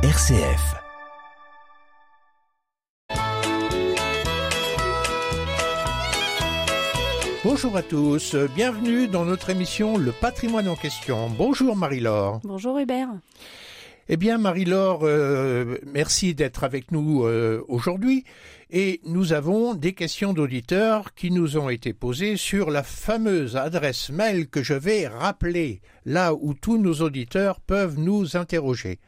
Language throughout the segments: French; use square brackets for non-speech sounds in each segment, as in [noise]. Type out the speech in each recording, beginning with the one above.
RCF. Bonjour à tous, bienvenue dans notre émission Le patrimoine en question. Bonjour Marie-Laure. Bonjour Hubert. Eh bien Marie-Laure, euh, merci d'être avec nous euh, aujourd'hui et nous avons des questions d'auditeurs qui nous ont été posées sur la fameuse adresse mail que je vais rappeler, là où tous nos auditeurs peuvent nous interroger.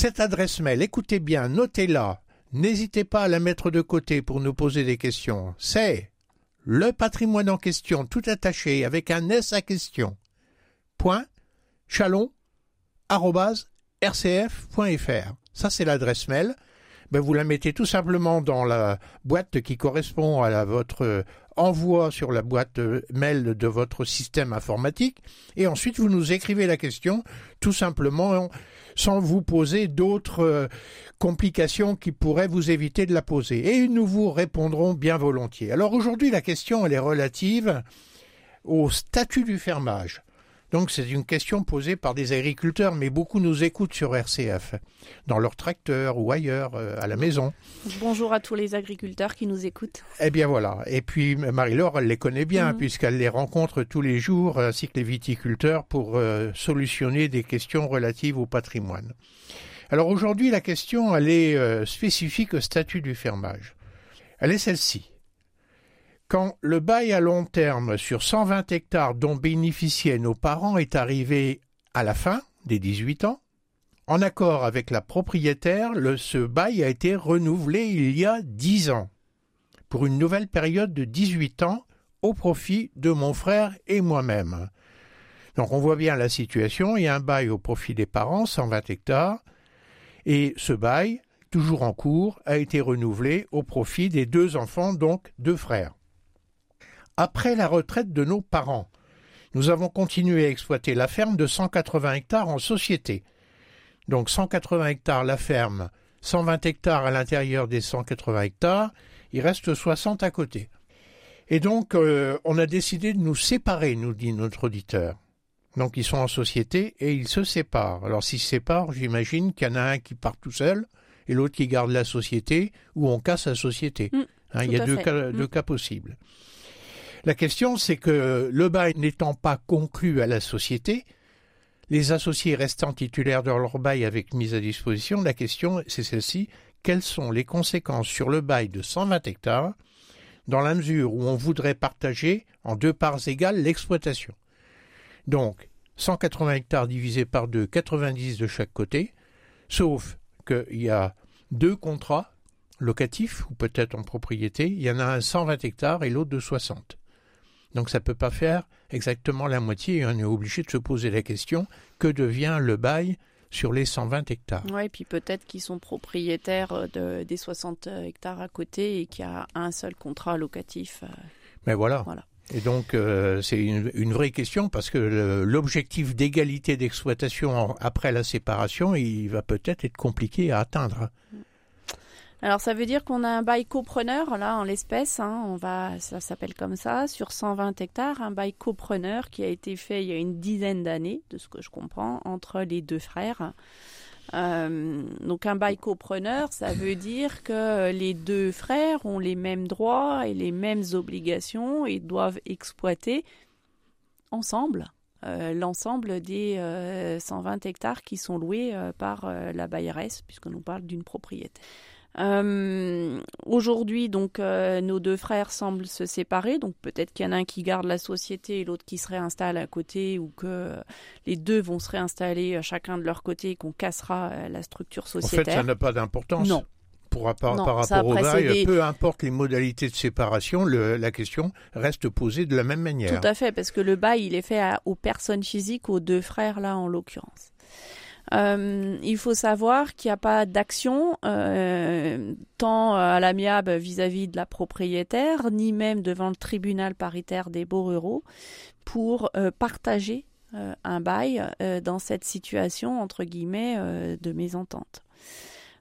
Cette adresse mail, écoutez bien, notez-la, n'hésitez pas à la mettre de côté pour nous poser des questions. C'est le patrimoine en question, tout attaché, avec un S à question. Point, chalon. Ça, c'est l'adresse mail. Ben, vous la mettez tout simplement dans la boîte qui correspond à votre envoi sur la boîte mail de votre système informatique et ensuite vous nous écrivez la question tout simplement sans vous poser d'autres euh, complications qui pourraient vous éviter de la poser et nous vous répondrons bien volontiers. Alors aujourd'hui la question elle est relative au statut du fermage. Donc c'est une question posée par des agriculteurs, mais beaucoup nous écoutent sur RCF, dans leur tracteur ou ailleurs, euh, à la maison. Bonjour à tous les agriculteurs qui nous écoutent. Eh bien voilà. Et puis Marie-Laure, elle les connaît bien, mhm. puisqu'elle les rencontre tous les jours, ainsi que les viticulteurs, pour euh, solutionner des questions relatives au patrimoine. Alors aujourd'hui, la question, elle est euh, spécifique au statut du fermage. Elle est celle-ci. Quand le bail à long terme sur 120 hectares dont bénéficiaient nos parents est arrivé à la fin des 18 ans, en accord avec la propriétaire, ce bail a été renouvelé il y a 10 ans, pour une nouvelle période de 18 ans au profit de mon frère et moi-même. Donc on voit bien la situation, il y a un bail au profit des parents, 120 hectares, et ce bail, toujours en cours, a été renouvelé au profit des deux enfants, donc deux frères. Après la retraite de nos parents, nous avons continué à exploiter la ferme de 180 hectares en société. Donc 180 hectares la ferme, 120 hectares à l'intérieur des 180 hectares, il reste 60 à côté. Et donc euh, on a décidé de nous séparer, nous dit notre auditeur. Donc ils sont en société et ils se séparent. Alors s'ils se séparent, j'imagine qu'il y en a un qui part tout seul et l'autre qui garde la société ou on casse la société. Mmh, hein, il y a deux cas, deux cas possibles. La question, c'est que le bail n'étant pas conclu à la société, les associés restant titulaires de leur bail avec mise à disposition, la question, c'est celle-ci, quelles sont les conséquences sur le bail de 120 hectares dans la mesure où on voudrait partager en deux parts égales l'exploitation? Donc, 180 hectares divisés par deux, 90 de chaque côté, sauf qu'il y a deux contrats locatifs ou peut-être en propriété, il y en a un 120 hectares et l'autre de 60. Donc ça ne peut pas faire exactement la moitié et on est obligé de se poser la question que devient le bail sur les 120 hectares? Oui, et puis peut-être qu'ils sont propriétaires de, des 60 hectares à côté et qu'il y a un seul contrat locatif. Euh. Mais voilà. voilà. Et donc euh, c'est une, vraie question parce que l'objectif d'égalité d'exploitation après la séparation, il va peut-être être compliqué à atteindre. Mm. Alors ça veut dire qu'on a un bail copreneur là en l'espèce, hein, on va, ça s'appelle comme ça, sur 120 hectares, un bail copreneur qui a été fait il y a une dizaine d'années, de ce que je comprends, entre les deux frères. Euh, donc un bail copreneur, ça veut dire que les deux frères ont les mêmes droits et les mêmes obligations et doivent exploiter ensemble euh, l'ensemble des 120 euh, hectares qui sont loués par la bailleresse, puisque nous parle d'une propriété. Euh, aujourd'hui, donc, euh, nos deux frères semblent se séparer. Donc, peut-être qu'il y en a un qui garde la société et l'autre qui se réinstalle à côté, ou que les deux vont se réinstaller euh, chacun de leur côté et qu'on cassera la structure sociétaire. En fait, ça n'a pas d'importance. Non. Pour, par, rapport au bail, peu importe les modalités de séparation, la question reste posée de la même manière. Tout à fait, parce que le bail, il est fait aux personnes physiques, aux deux frères là en l'occurrence. Euh, il faut savoir qu'il n'y a pas d'action euh, tant à l'amiable vis-à-vis de la propriétaire, ni même devant le tribunal paritaire des beaux ruraux, pour euh, partager un bail dans cette situation entre guillemets de mésentente.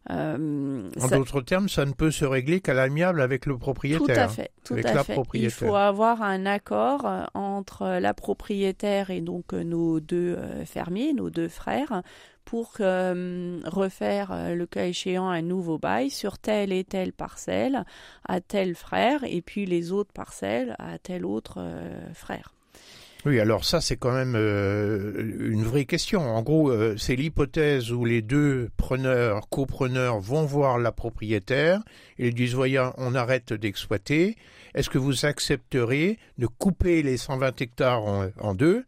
Euh, en d'autres termes, ça ne peut se régler qu'à l'amiable avec le propriétaire. Tout à fait. Tout à fait. Il faut avoir un accord euh, entre la propriétaire et donc euh, nos deux fermiers, nos deux frères, pour refaire le cas échéant un nouveau bail sur telle et telle parcelle à tel frère et puis les autres parcelles à tel autre frère. Oui, alors ça c'est quand même euh, une vraie question. En gros, euh, c'est l'hypothèse où les deux preneurs, copreneurs vont voir la propriétaire et disent voyons, on arrête d'exploiter. Est-ce que vous accepterez de couper les 120 hectares en deux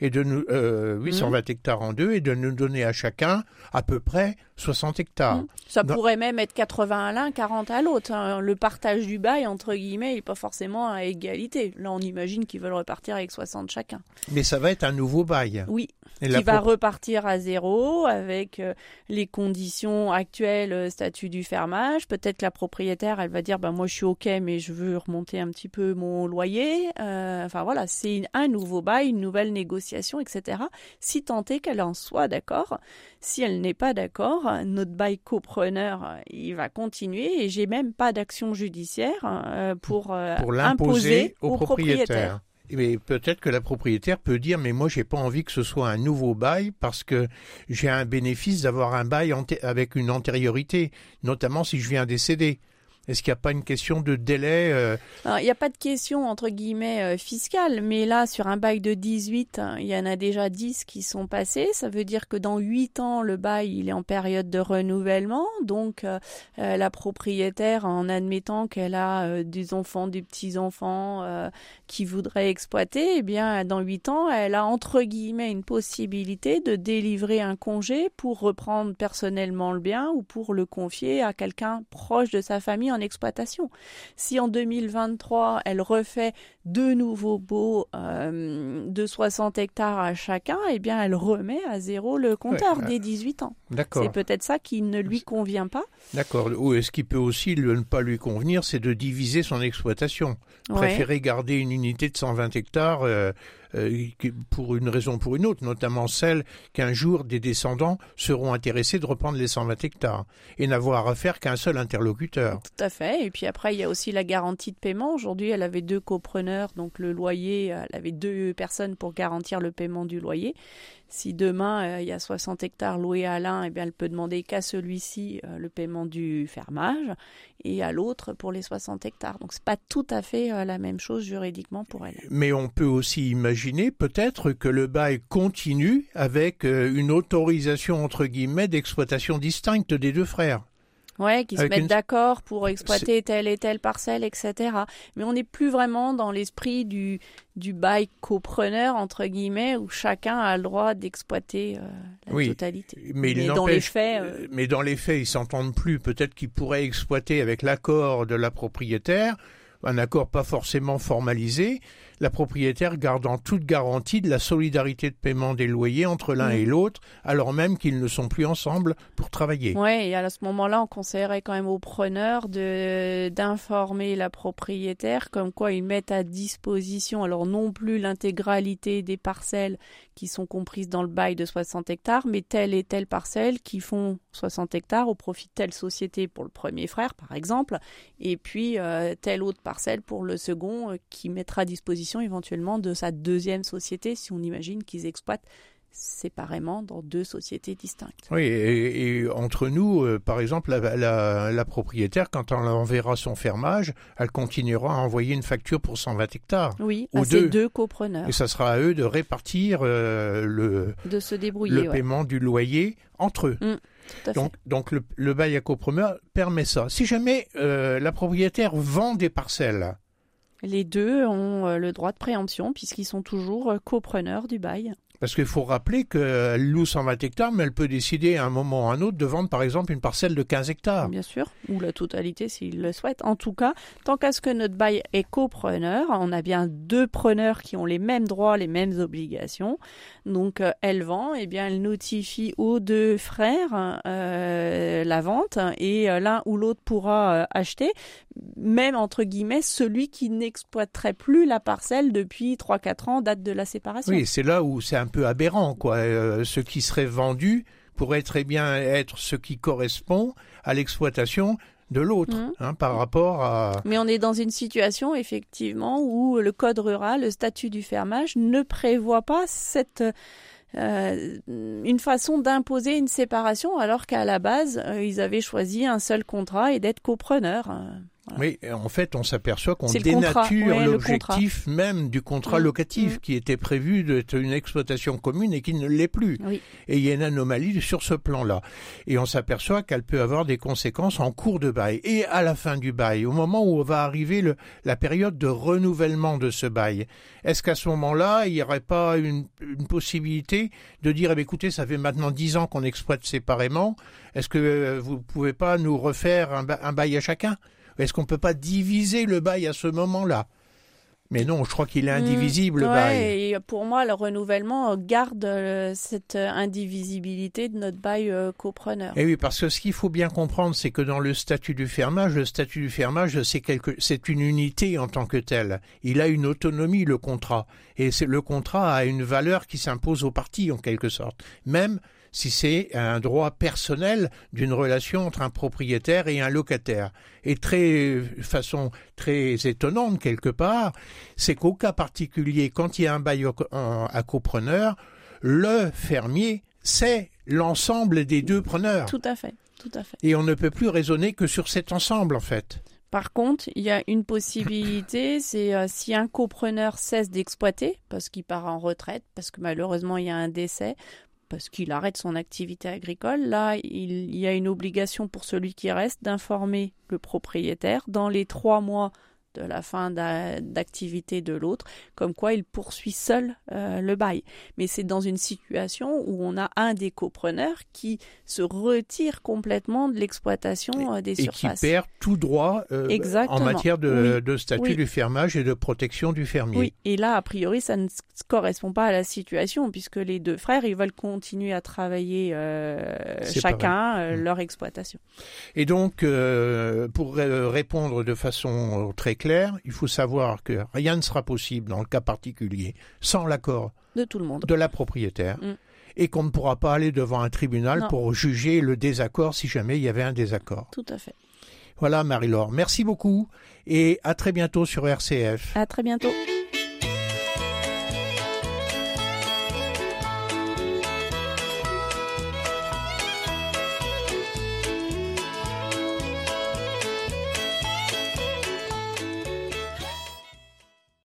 et de nous, euh, 820 mmh. hectares en deux et de nous donner à chacun à peu près 60 hectares. Mmh. Ça pourrait même être 80 à l'un, 40 à l'autre. Hein. Le partage du bail, entre guillemets, n'est pas forcément à égalité. Là, on imagine qu'ils veulent repartir avec 60 chacun. Mais ça va être un nouveau bail. Oui, qui va repartir à zéro avec euh, les conditions actuelles, euh, statut du fermage. Peut-être que la propriétaire, elle va dire, bah, moi je suis OK, mais je veux remonter un petit peu mon loyer. Euh, enfin voilà, c'est un nouveau bail, une nouvelle négociation, etc. Si tant est qu'elle en soit d'accord. Si elle n'est pas d'accord, notre bail copreneur, il va continuer et j'ai même pas d'action judiciaire pour, pour l'imposer au, propriétaire. Mais peut-être que la propriétaire peut dire mais moi j'ai pas envie que ce soit un nouveau bail parce que j'ai un bénéfice d'avoir un bail avec une antériorité, notamment si je viens décéder. Est-ce qu'il n'y a pas une question de délai euh Il n'y a pas de question, entre guillemets, euh, fiscale, mais là, sur un bail de 18, hein, il y en a déjà 10 qui sont passés. Ça veut dire que dans 8 ans, le bail, il est en période de renouvellement. Donc, euh, la propriétaire, en admettant qu'elle a des enfants, des petits-enfants qui voudraient exploiter, eh bien, dans 8 ans, elle a, entre guillemets, une possibilité de délivrer un congé pour reprendre personnellement le bien ou pour le confier à quelqu'un proche de sa famille en exploitation. Si en 2023, elle refait deux nouveaux baux euh, de 60 hectares à chacun, eh bien, elle remet à zéro le compteur des 18 ans. D'accord. C'est peut-être ça qui ne lui convient pas. D'accord. Ou est-ce qui peut aussi ne pas lui convenir, c'est de diviser son exploitation. Préférer garder une unité de 120 hectares euh, euh, pour une raison ou pour une autre, notamment celle qu'un jour des descendants seront intéressés de reprendre les 120 hectares et n'avoir à faire qu'un seul interlocuteur. Tout à fait. Et puis après, il y a aussi la garantie de paiement. Aujourd'hui, elle avait deux copreneurs, donc le loyer, elle avait deux personnes pour garantir le paiement du loyer. Si demain euh, il y a 60 hectares loués à l'un, eh bien elle peut demander qu'à celui-ci euh, le paiement du fermage et à l'autre pour les 60 hectares. Donc c'est pas tout à fait euh, la même chose juridiquement pour elle. Mais on peut aussi imaginer peut-être que le bail continue avec une autorisation entre guillemets d'exploitation distincte des deux frères. Ouais, qui se mettent d'accord pour exploiter telle et telle parcelle, etc. Mais on n'est plus vraiment dans l'esprit du, du bail copreneur, entre guillemets, où chacun a le droit d'exploiter euh, la oui, totalité. Mais, dans les faits... Euh, mais dans les faits, ils s'entendent plus. Peut-être qu'ils pourraient exploiter avec l'accord de la propriétaire, un accord pas forcément formalisé, la propriétaire gardant toute garantie de la solidarité de paiement des loyers entre l'un et l'autre, alors même qu'ils ne sont plus ensemble pour travailler. Oui, et à ce moment-là, on conseillerait quand même aux preneurs d'informer la propriétaire comme quoi ils mettent à disposition, alors non plus l'intégralité des parcelles qui sont comprises dans le bail de 60 hectares, mais telle et telle parcelle qui font 60 hectares au profit de telle société pour le premier frère, par exemple, et puis euh, telle autre parcelle pour le second euh, qui mettra à disposition éventuellement de sa deuxième société, si on imagine qu'ils exploitent séparément dans deux sociétés distinctes. Oui, et, entre nous, euh, par exemple, la, propriétaire, quand on enverra son fermage, elle continuera à envoyer une facture pour 120 hectares. Oui, à deux. deux copreneurs. Et ça sera à eux de répartir euh, le, de se débrouiller, le paiement du loyer entre eux. Mm, donc, donc le, bail à copreneur permet ça. Si jamais euh, la propriétaire vend des parcelles, les deux ont euh, le droit de préemption puisqu'ils sont toujours euh, copreneurs du bail. Parce qu'il faut rappeler qu'elle loue 120 hectares, mais elle peut décider à un moment ou à un autre de vendre par exemple une parcelle de 15 hectares. Bien sûr, ou la totalité s'il le souhaite. En tout cas, tant qu'à ce que notre bail est copreneur, on a bien deux preneurs qui ont les mêmes droits, les mêmes obligations. Donc euh, elle vend, et eh bien elle notifie aux deux frères euh, la vente et euh, l'un ou l'autre pourra acheter, même entre guillemets celui qui n'exploiterait plus la parcelle depuis 3-4 ans, date de la séparation. Oui, c'est là où c'est un peu aberrant, quoi. ce qui serait vendu pourrait très bien être ce qui correspond à l'exploitation de l'autre Mhm. hein, par rapport à Mais on est dans une situation effectivement où le code rural, le statut du fermage ne prévoit pas cette euh, une façon d'imposer une séparation alors qu'à la base euh, ils avaient choisi un seul contrat et d'être copreneurs. Oui, en fait, on s'aperçoit qu'on dénature ouais, l'objectif même du contrat Mm, locatif mm. qui était prévu d'être une exploitation commune et qui ne l'est plus. Oui. Et il y a une anomalie sur ce plan-là. Et on s'aperçoit qu'elle peut avoir des conséquences en cours de bail et à la fin du bail, au moment où va arriver le, la période de renouvellement de ce bail. Est-ce qu'à ce moment-là, il n'y aurait pas une, une possibilité de dire, eh bien, écoutez, ça fait maintenant dix ans qu'on exploite séparément, est-ce que euh, vous pouvez pas nous refaire un bail à chacun? Est-ce qu'on peut pas diviser le bail à ce moment-là? Mais non, je crois qu'il est indivisible, le Mm, Ouais, bail. Et pour moi, le renouvellement garde euh, cette indivisibilité de notre bail euh, copreneur. Et oui, parce que ce qu'il faut bien comprendre, c'est que dans le statut du fermage, le statut du fermage, c'est quelque, c'est une unité en tant que telle. Il a une autonomie, le contrat. Et c'est, le contrat a une valeur qui s'impose aux parties, en quelque sorte. Même si c'est un droit personnel d'une relation entre un propriétaire et un locataire. Et très, façon très étonnante quelque part, c'est qu'au cas particulier, quand il y a un bail à copreneur, le fermier, c'est l'ensemble des deux preneurs. Tout à fait, tout à fait. Et on ne peut plus raisonner que sur cet ensemble, en fait. Par contre, il y a une possibilité, [coughs] c'est euh, si un copreneur cesse d'exploiter, parce qu'il part en retraite, parce que malheureusement il y a un décès, parce qu'il arrête son activité agricole, là il, y a une obligation pour celui qui reste d'informer le propriétaire. Dans les trois mois de la fin d'a- d'activité de l'autre, comme quoi il poursuit seul euh, le bail. Mais c'est dans une situation où on a un des copreneurs qui se retire complètement de l'exploitation euh, des Et qui surfaces. perd tout droit euh, en matière de, Oui. de statut Oui. du fermage et de protection du fermier. Oui, et là, a priori, ça ne correspond pas à la situation, puisque les deux frères, ils veulent continuer à travailler euh, chacun euh, Mm. leur exploitation. Et donc, pour répondre de façon très claire, il faut savoir que rien ne sera possible dans le cas particulier sans l'accord De tout le monde. de la propriétaire Mm. et qu'on ne pourra pas aller devant un tribunal Non. pour juger le désaccord si jamais il y avait un désaccord. Tout à fait. Voilà Marie-Laure, merci beaucoup et à très bientôt sur RCF. À très bientôt.